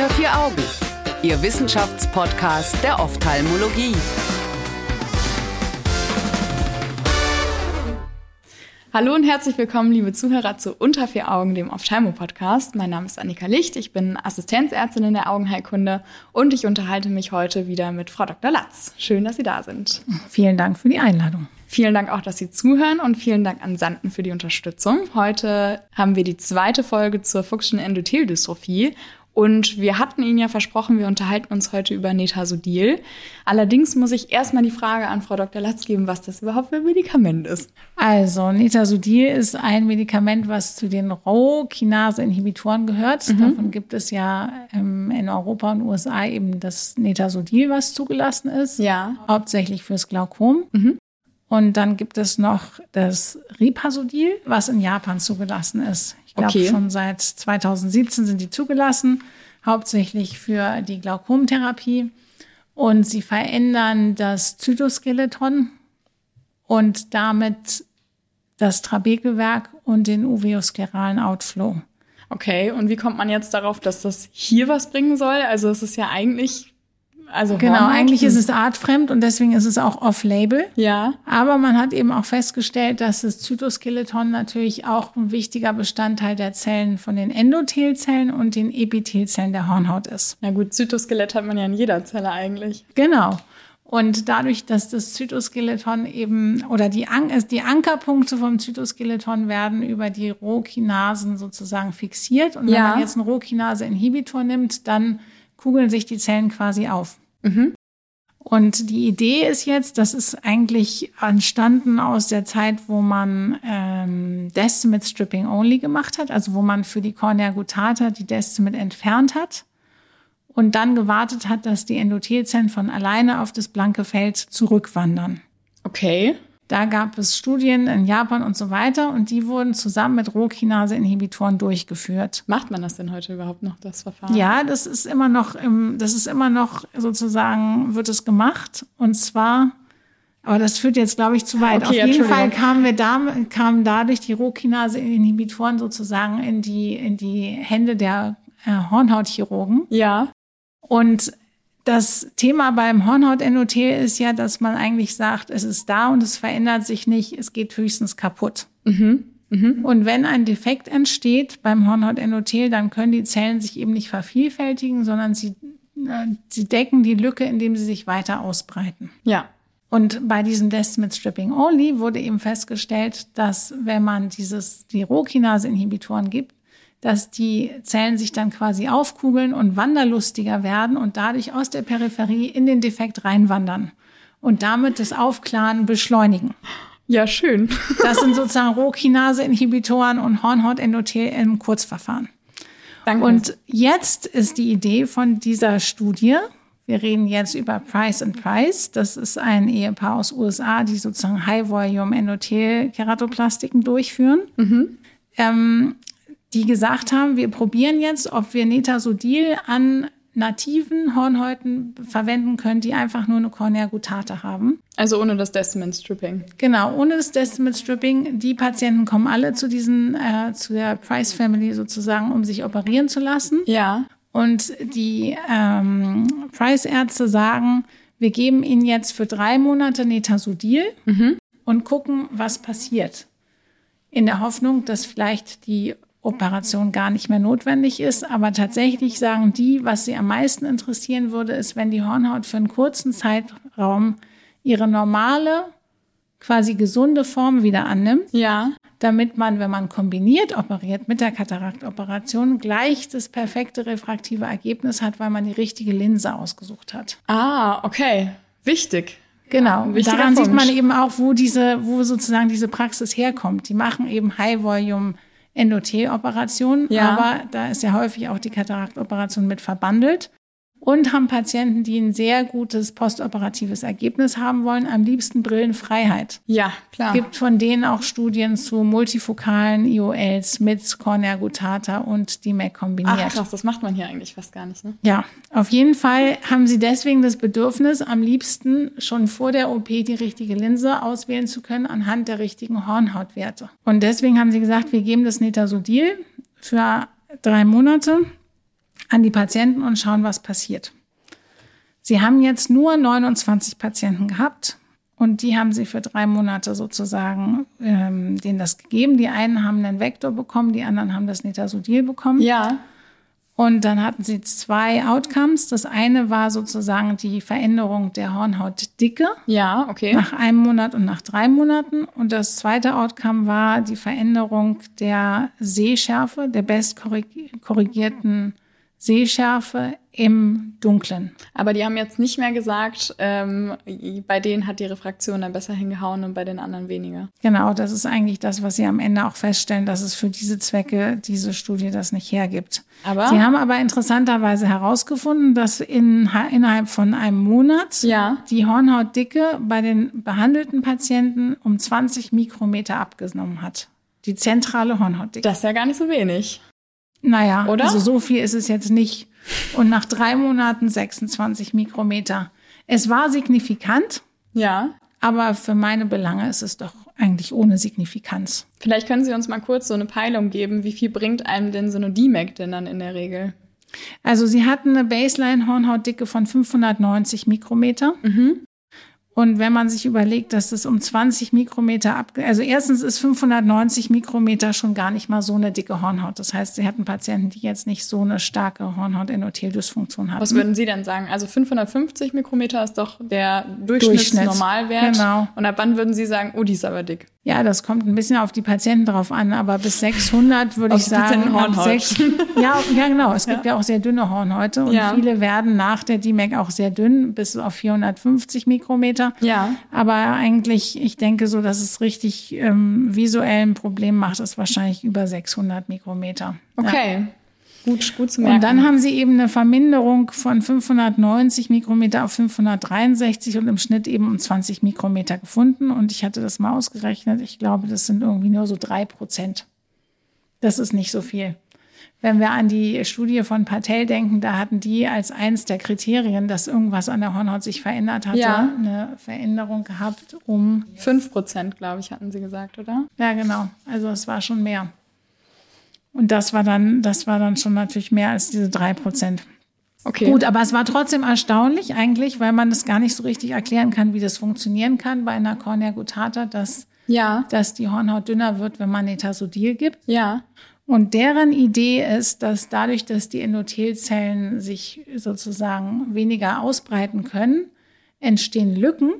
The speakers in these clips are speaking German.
Unter vier Augen, Ihr Wissenschaftspodcast der Ophthalmologie. Hallo und herzlich willkommen, liebe Zuhörer, zu Unter vier Augen, dem Ophthalmo-Podcast. Mein Name ist Annika Licht, ich bin Assistenzärztin in der Augenheilkunde und ich unterhalte mich heute wieder mit Frau Dr. Latz. Schön, dass Sie da sind. Vielen Dank für die Einladung. Vielen Dank auch, dass Sie zuhören und vielen Dank an Sanden für die Unterstützung. Heute haben wir die zweite Folge zur Fuchschen Endotheldystrophie und wir hatten Ihnen ja versprochen, wir unterhalten uns heute über Netasodil. Allerdings muss ich erstmal die Frage an Frau Dr. Latz geben, was das überhaupt für ein Medikament ist. Also, Netasodil ist ein Medikament, was zu den Rho-Kinase-Inhibitoren gehört. Mhm. Davon gibt es ja ähm, in Europa und USA eben das Netasodil, was zugelassen ist. Ja. Hauptsächlich fürs Glaukom. Mhm. Und dann gibt es noch das Ripasodil, was in Japan zugelassen ist. Ich glaube, okay. schon seit 2017 sind die zugelassen, hauptsächlich für die Glaukomtherapie. Und sie verändern das Zytoskeleton und damit das Trabekelwerk und den uveoskleralen Outflow. Okay, und wie kommt man jetzt darauf, dass das hier was bringen soll? Also es ist ja eigentlich also genau, eigentlich ist es artfremd und deswegen ist es auch off-label. Ja. Aber man hat eben auch festgestellt, dass das Zytoskeleton natürlich auch ein wichtiger Bestandteil der Zellen von den Endothelzellen und den Epithelzellen der Hornhaut ist. Na gut, Zytoskelett hat man ja in jeder Zelle eigentlich. Genau. Und dadurch, dass das Zytoskeleton eben oder die, An die Ankerpunkte vom Zytoskeleton werden über die Rohkinasen sozusagen fixiert. Und wenn ja. man jetzt einen Rohkinase-Inhibitor nimmt, dann kugeln sich die Zellen quasi auf. Mhm. Und die Idee ist jetzt, das ist eigentlich entstanden aus der Zeit, wo man ähm, Destimate Stripping Only gemacht hat, also wo man für die Cornea gutata die Destimate entfernt hat und dann gewartet hat, dass die Endothelzellen von alleine auf das blanke Feld zurückwandern. Okay. Da gab es Studien in Japan und so weiter und die wurden zusammen mit Rohkinase-Inhibitoren durchgeführt. Macht man das denn heute überhaupt noch, das Verfahren? Ja, das ist immer noch, im, das ist immer noch sozusagen, wird es gemacht und zwar, aber das führt jetzt, glaube ich, zu weit. Okay, Auf jeden Fall kamen wir da, kamen dadurch die Rohkinase-Inhibitoren sozusagen in die, in die Hände der äh, Hornhautchirurgen. Ja. Und das Thema beim Hornhautendothel ist ja, dass man eigentlich sagt, es ist da und es verändert sich nicht, es geht höchstens kaputt. Mhm. Mhm. Und wenn ein Defekt entsteht beim Hornhautendothel, dann können die Zellen sich eben nicht vervielfältigen, sondern sie, äh, sie decken die Lücke, indem sie sich weiter ausbreiten. Ja. Und bei diesem Destimate Stripping Only wurde eben festgestellt, dass wenn man dieses, die Rohkinase-Inhibitoren gibt, dass die Zellen sich dann quasi aufkugeln und wanderlustiger werden und dadurch aus der Peripherie in den Defekt reinwandern und damit das Aufklaren beschleunigen. Ja, schön. Das sind sozusagen Rohkinase-Inhibitoren und Hornhautendothel im Kurzverfahren. Danke. Und jetzt ist die Idee von dieser Studie, wir reden jetzt über Price and Price. Das ist ein Ehepaar aus USA, die sozusagen High-Volume-Endothel-Keratoplastiken durchführen. Mhm. Ähm, die gesagt haben, wir probieren jetzt, ob wir Netasodil an nativen Hornhäuten verwenden können, die einfach nur eine Cornea gutata haben. Also ohne das Destimate Stripping. Genau, ohne das Destimate Stripping. Die Patienten kommen alle zu diesen, äh, zu der Price Family sozusagen, um sich operieren zu lassen. Ja. Und die ähm, Price-Ärzte sagen, wir geben ihnen jetzt für drei Monate Netasodil mhm. und gucken, was passiert. In der Hoffnung, dass vielleicht die Operation gar nicht mehr notwendig ist. Aber tatsächlich sagen die, was sie am meisten interessieren würde, ist, wenn die Hornhaut für einen kurzen Zeitraum ihre normale, quasi gesunde Form wieder annimmt. Ja. Damit man, wenn man kombiniert operiert mit der Kataraktoperation, gleich das perfekte refraktive Ergebnis hat, weil man die richtige Linse ausgesucht hat. Ah, okay. Wichtig. Genau. Daran Punkt. sieht man eben auch, wo diese, wo sozusagen diese Praxis herkommt. Die machen eben High Volume Endothel-Operation, ja. aber da ist ja häufig auch die Kataraktoperation mit verbandelt und haben Patienten, die ein sehr gutes postoperatives Ergebnis haben wollen, am liebsten Brillenfreiheit. Ja, klar. Gibt von denen auch Studien zu multifokalen IOLs mit Cornea gutata und die Mac kombiniert. Ach krass, das macht man hier eigentlich fast gar nicht, ne? Ja, auf jeden Fall haben sie deswegen das Bedürfnis, am liebsten schon vor der OP die richtige Linse auswählen zu können anhand der richtigen Hornhautwerte. Und deswegen haben sie gesagt, wir geben das Netasodil für drei Monate an die Patienten und schauen, was passiert. Sie haben jetzt nur 29 Patienten gehabt und die haben sie für drei Monate sozusagen ähm, denen das gegeben. Die einen haben einen Vektor bekommen, die anderen haben das Nitasodil bekommen. Ja. Und dann hatten sie zwei Outcomes. Das eine war sozusagen die Veränderung der Hornhautdicke. Ja, okay. Nach einem Monat und nach drei Monaten. Und das zweite Outcome war die Veränderung der Sehschärfe, der bestkorrigierten Sehschärfe im Dunklen. Aber die haben jetzt nicht mehr gesagt, ähm, bei denen hat die Refraktion dann besser hingehauen und bei den anderen weniger. Genau, das ist eigentlich das, was sie am Ende auch feststellen, dass es für diese Zwecke diese Studie das nicht hergibt. Aber sie haben aber interessanterweise herausgefunden, dass in, innerhalb von einem Monat ja. die Hornhautdicke bei den behandelten Patienten um 20 Mikrometer abgenommen hat. Die zentrale Hornhautdicke. Das ist ja gar nicht so wenig. Naja, Oder? also so viel ist es jetzt nicht. Und nach drei Monaten 26 Mikrometer. Es war signifikant, Ja. aber für meine Belange ist es doch eigentlich ohne Signifikanz. Vielleicht können Sie uns mal kurz so eine Peilung geben. Wie viel bringt einem denn so eine DMAC denn dann in der Regel? Also sie hatten eine Baseline-Hornhautdicke von 590 Mikrometer. Und wenn man sich überlegt, dass es um 20 Mikrometer ab, also erstens ist 590 Mikrometer schon gar nicht mal so eine dicke Hornhaut. Das heißt, sie hatten Patienten, die jetzt nicht so eine starke Hornhaut-Endothel-Dysfunktion hatten. Was würden Sie denn sagen? Also 550 Mikrometer ist doch der Durchschnitt. Durchschnittsnormalwert. Genau. Und ab wann würden Sie sagen, oh, die ist aber dick? Ja, das kommt ein bisschen auf die Patienten drauf an, aber bis 600 würde ich sagen. sechs- ja, ja, genau. Es gibt ja. auch sehr dünne Hornhäute und Ja. viele werden nach der DMAC auch sehr dünn, bis auf 450 Mikrometer. Ja. Aber eigentlich, ich denke so, dass es richtig ähm, visuell ein Problem macht, ist wahrscheinlich über 600 Mikrometer. Ja. Gut, gut zu merken. Und dann haben sie eben eine Verminderung von 590 Mikrometer auf 563 und im Schnitt eben um 20 Mikrometer gefunden. Und ich hatte das mal ausgerechnet. Ich glaube, das sind irgendwie nur so drei Prozent. Das ist nicht so viel. Wenn wir an die Studie von Patel denken, da hatten die als eins der Kriterien, dass irgendwas an der Hornhaut sich verändert hatte, Ja. eine Veränderung gehabt um, 5 Prozent, glaube ich, hatten Sie gesagt, oder? ja genau, also es war schon mehr. Und das war dann, das war dann schon natürlich mehr als diese drei Prozent. Okay. Gut, aber es war trotzdem erstaunlich eigentlich, weil man das gar nicht so richtig erklären kann, wie das funktionieren kann bei einer Cornea gutata, dass, Ja. dass die Hornhaut dünner wird, wenn man Netasodil gibt. Ja. Und deren Idee ist, dass dadurch, dass die Endothelzellen sich sozusagen weniger ausbreiten können, entstehen Lücken.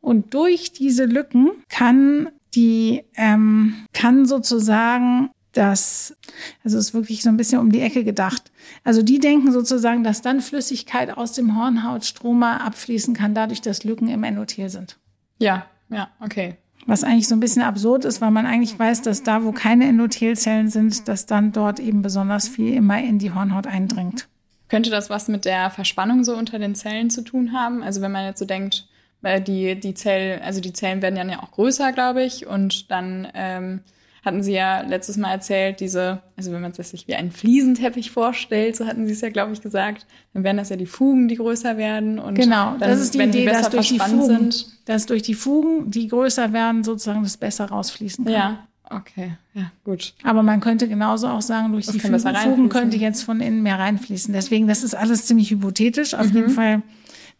Und durch diese Lücken kann die, ähm, kann sozusagen das, also ist wirklich so ein bisschen um die Ecke gedacht. Also die denken sozusagen, dass dann Flüssigkeit aus dem Hornhautstroma abfließen kann, dadurch, dass Lücken im Endothel sind. Ja. Ja. Okay. Was eigentlich so ein bisschen absurd ist, weil man eigentlich weiß, dass da, wo keine Endothelzellen sind, dass dann dort eben besonders viel immer in die Hornhaut eindringt. Könnte das was mit der Verspannung so unter den Zellen zu tun haben? Also wenn man jetzt so denkt, weil die, die Zellen, also die Zellen werden dann ja auch größer, glaube ich, und dann ähm, hatten sie ja letztes Mal erzählt, diese, also wenn man es sich wie einen Fliesenteppich vorstellt, so hatten sie es ja, glaube ich, gesagt, dann wären das ja die Fugen, die größer werden und Genau, dann, das ist die wenn Idee, die besser dass durch die Fugen, sind. dass durch die Fugen, die größer werden, sozusagen das besser rausfließen kann. Ja, okay, ja, gut. Aber man könnte genauso auch sagen, durch Das die Fugen, Fugen könnte jetzt von innen mehr reinfließen. Deswegen, das ist alles ziemlich hypothetisch. Auf Mhm. jeden Fall,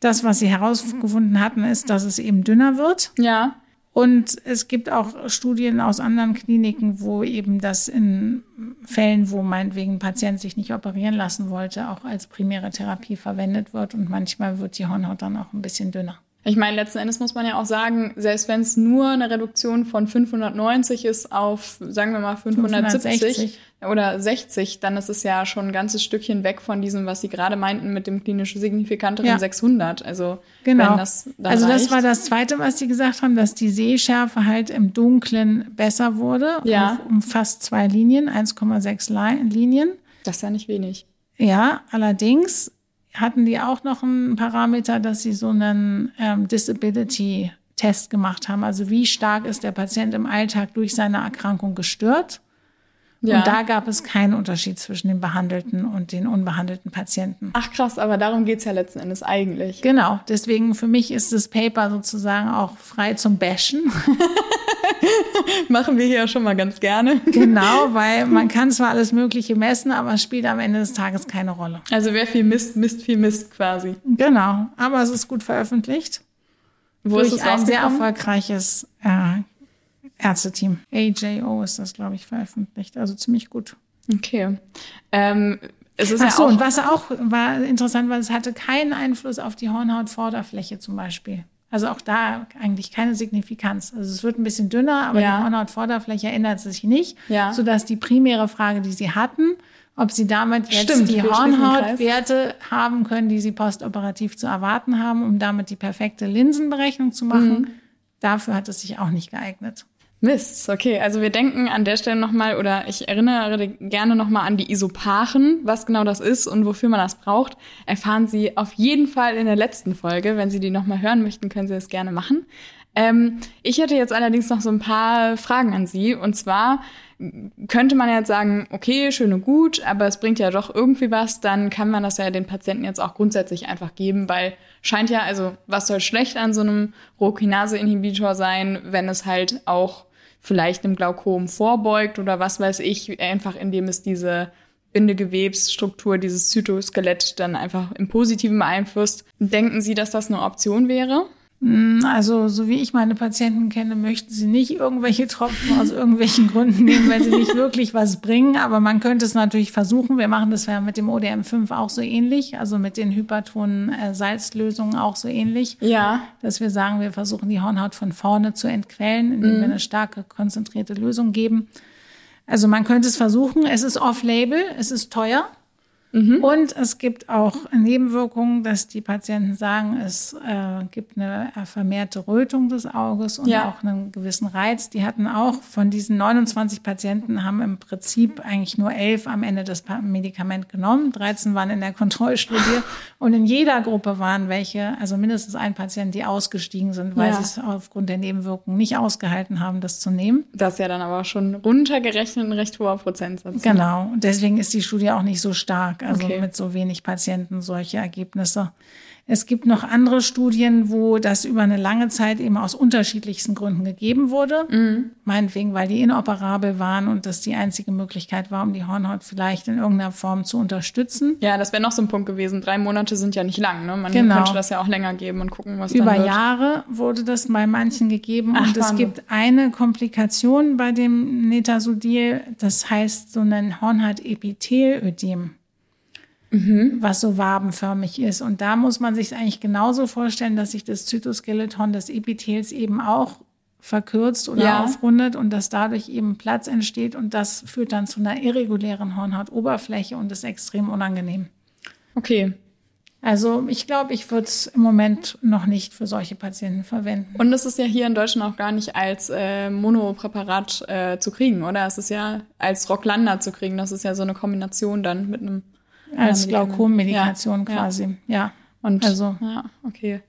das, was sie herausgefunden hatten, ist, dass es eben dünner wird. Ja, Und es gibt auch Studien aus anderen Kliniken, wo eben das in Fällen, wo meinetwegen ein Patient sich nicht operieren lassen wollte, auch als primäre Therapie verwendet wird. Und manchmal wird die Hornhaut dann auch ein bisschen dünner. Ich meine, letzten Endes muss man ja auch sagen, selbst wenn es nur eine Reduktion von 590 ist auf, sagen wir mal, 570 560. oder 60, dann ist es ja schon ein ganzes Stückchen weg von diesem, was Sie gerade meinten mit dem klinisch signifikanteren Ja. 600. Also Genau. wenn das dann also das reicht. war das Zweite, was sie gesagt haben, dass die Sehschärfe halt im Dunklen besser wurde. Ja. Um fast zwei Linien, 1,6 Li- Linien. Das ist ja nicht wenig. Ja, allerdings hatten die auch noch einen Parameter, dass sie so einen ähm, Disability-Test gemacht haben. Also wie stark ist der Patient im Alltag durch seine Erkrankung gestört? Ja. Und da gab es keinen Unterschied zwischen den behandelten und den unbehandelten Patienten. Ach krass, aber darum geht's ja letzten Endes eigentlich. Genau, deswegen für mich ist das Paper sozusagen auch frei zum Bashen. Machen wir hier ja schon mal ganz gerne. Genau, weil man kann zwar alles Mögliche messen, aber es spielt am Ende des Tages keine Rolle. Also wer viel misst, misst viel Mist quasi. Genau, aber es ist gut veröffentlicht. Wo ist es ein sehr erfolgreiches äh, Ärzteteam. AJO ist das, glaube ich, veröffentlicht. Also ziemlich gut. Okay. Ähm, es ist Ach so, ja und was auch war interessant war, es hatte keinen Einfluss auf die Hornhautvorderfläche zum Beispiel. Also auch da eigentlich keine Signifikanz. Also es wird ein bisschen dünner, aber ja. die Hornhautvorderfläche ändert sich nicht, ja. sodass die primäre Frage, die sie hatten, ob sie damit jetzt Stimmt, die Hornhautwerte haben können, die sie postoperativ zu erwarten haben, um damit die perfekte Linsenberechnung zu machen, mhm. dafür hat es sich auch nicht geeignet. Mist, okay. Also wir denken an der Stelle nochmal, oder ich erinnere gerne nochmal an die Isopachen, was genau das ist und wofür man das braucht, erfahren Sie auf jeden Fall in der letzten Folge. Wenn Sie die nochmal hören möchten, können Sie das gerne machen. Ähm, ich hätte jetzt allerdings noch so ein paar Fragen an Sie. Und zwar könnte man jetzt sagen, okay, schön und gut, aber es bringt ja doch irgendwie was, dann kann man das ja den Patienten jetzt auch grundsätzlich einfach geben, weil scheint ja, also was soll schlecht an so einem Rohkinase-Inhibitor sein, wenn es halt auch vielleicht einem Glaukom vorbeugt oder was weiß ich, einfach indem es diese Bindegewebsstruktur, dieses Zytoskelett dann einfach im Positiven beeinflusst. Denken Sie, dass das eine Option wäre? Hm, also, so wie ich meine Patienten kenne, möchten sie nicht irgendwelche Tropfen aus irgendwelchen Gründen nehmen, weil sie nicht wirklich was bringen. Aber man könnte es natürlich versuchen. Wir machen das ja mit dem ODM5 auch so ähnlich, also mit den hypertonen äh, Salzlösungen auch so ähnlich. Ja. Dass wir sagen, wir versuchen die Hornhaut von vorne zu entquellen, indem mhm. wir eine starke, konzentrierte Lösung geben. Also man könnte es versuchen. Es ist off-label, es ist teuer. Mhm. Und es gibt auch Nebenwirkungen, dass die Patienten sagen, es äh, gibt eine vermehrte Rötung des Auges und ja. auch einen gewissen Reiz. Die hatten auch von diesen 29 Patienten haben im Prinzip eigentlich nur elf am Ende das Medikament genommen. 13 waren in der Kontrollstudie und in jeder Gruppe waren welche, also mindestens ein Patient, die ausgestiegen sind, weil ja. sie es aufgrund der Nebenwirkungen nicht ausgehalten haben, das zu nehmen. Das ist ja dann aber schon runtergerechnet ein recht hoher Prozentsatz. Genau. Und deswegen ist die Studie auch nicht so stark stark, also okay. mit so wenig Patienten solche Ergebnisse. Es gibt noch andere Studien, wo das über eine lange Zeit eben aus unterschiedlichsten Gründen gegeben wurde. Mhm. Meinetwegen, weil die inoperabel waren und das die einzige Möglichkeit war, um die Hornhaut vielleicht in irgendeiner Form zu unterstützen. Ja, das wäre noch so ein Punkt gewesen. Drei Monate sind ja nicht lang. Ne? Man genau. könnte das ja auch länger geben und gucken, was über dann wird. Über Jahre wurde das bei manchen gegeben. Ach, und es gibt eine Komplikation bei dem Netasodil. Das heißt so ein Hornhaut-Epithelödem mhm. was so wabenförmig ist. Und da muss man sich eigentlich genauso vorstellen, dass sich das Zytoskeleton des Epithels eben auch verkürzt oder ja. aufrundet und dass dadurch eben Platz entsteht und das führt dann zu einer irregulären Hornhautoberfläche und ist extrem unangenehm. Okay. Also ich glaube, ich würde es im Moment noch nicht für solche Patienten verwenden. Und es ist ja hier in Deutschland auch gar nicht als äh, Monopräparat äh, zu kriegen, oder? Es ist ja als Rocklander zu kriegen. Das ist ja so eine Kombination dann mit einem als Glaukommedikation ja, quasi, ja. Und also. Ja, okay.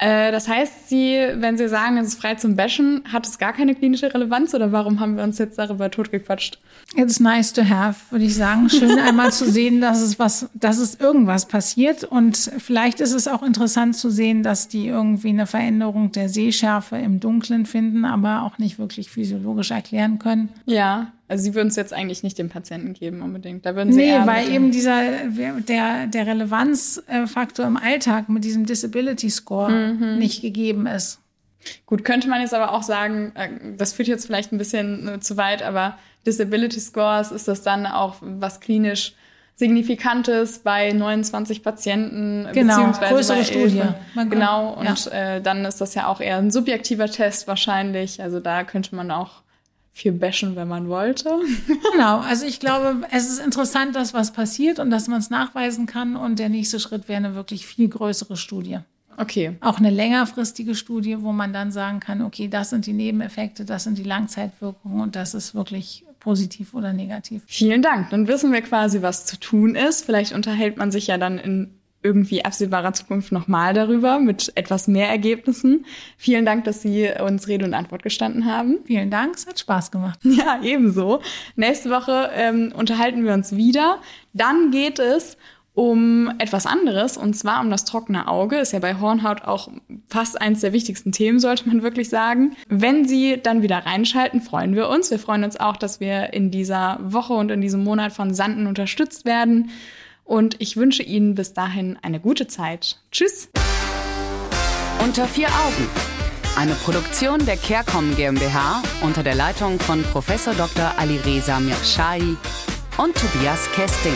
Äh, das heißt, Sie, wenn Sie sagen, es ist frei zum Bashen, hat es gar keine klinische Relevanz oder warum haben wir uns jetzt darüber totgequatscht? It's nice to have, würde ich sagen. Schön einmal zu sehen, dass es was, dass es irgendwas passiert und vielleicht ist es auch interessant zu sehen, dass die irgendwie eine Veränderung der Sehschärfe im Dunklen finden, aber auch nicht wirklich physiologisch erklären können. Ja. Also sie würden es jetzt eigentlich nicht dem Patienten geben unbedingt. Da würden sie nee, weil eben dieser der der Relevanzfaktor im Alltag mit diesem Disability Score mhm. nicht gegeben ist. Gut, könnte man jetzt aber auch sagen, äh, das führt jetzt vielleicht ein bisschen äh, zu weit, aber Disability Scores ist das dann auch was klinisch Signifikantes bei 29 Patienten genau, beziehungsweise größere bei Studie. Genau, und ja. äh, dann ist das ja auch eher ein subjektiver Test wahrscheinlich. Also da könnte man auch viel bashen, wenn man wollte. genau, also ich glaube, es ist interessant, dass was passiert und dass man es nachweisen kann. Und der nächste Schritt wäre eine wirklich viel größere Studie. Okay. Auch eine längerfristige Studie, wo man dann sagen kann, okay, das sind die Nebeneffekte, das sind die Langzeitwirkungen und das ist wirklich positiv oder negativ. Vielen Dank. Dann wissen wir quasi, was zu tun ist. Vielleicht unterhält man sich ja dann in irgendwie absehbarer Zukunft nochmal darüber mit etwas mehr Ergebnissen. Vielen Dank, dass Sie uns Rede und Antwort gestanden haben. Vielen Dank, es hat Spaß gemacht. Ja, ebenso. Nächste Woche ähm, unterhalten wir uns wieder. Dann geht es um etwas anderes und zwar um das trockene Auge. Ist ja bei Hornhaut auch fast eines der wichtigsten Themen, sollte man wirklich sagen. Wenn Sie dann wieder reinschalten, freuen wir uns. Wir freuen uns auch, dass wir in dieser Woche und in diesem Monat von Sanden unterstützt werden. Und ich wünsche Ihnen bis dahin eine gute Zeit. Tschüss. Unter vier Augen. Eine Produktion der CareCom GmbH unter der Leitung von Prof. Dr. Alireza Mirshahi und Tobias Kesting.